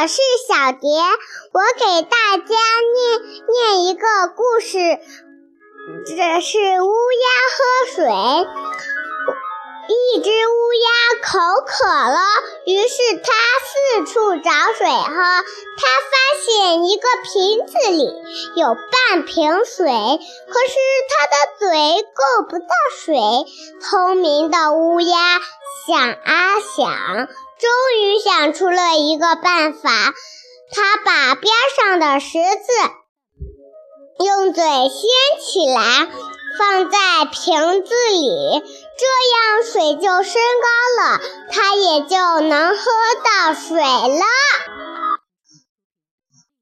我是小蝶，我给大家念念一个故事。这是乌鸦喝水，一只乌鸦口渴了，于是它四处找水喝。它发现一个瓶子里有半瓶水，可是它的嘴够不到水。聪明的乌鸦想啊想。终于想出了一个办法，他把边上的石子用嘴掀起来，放在瓶子里，这样水就升高了，他也就能喝到水了。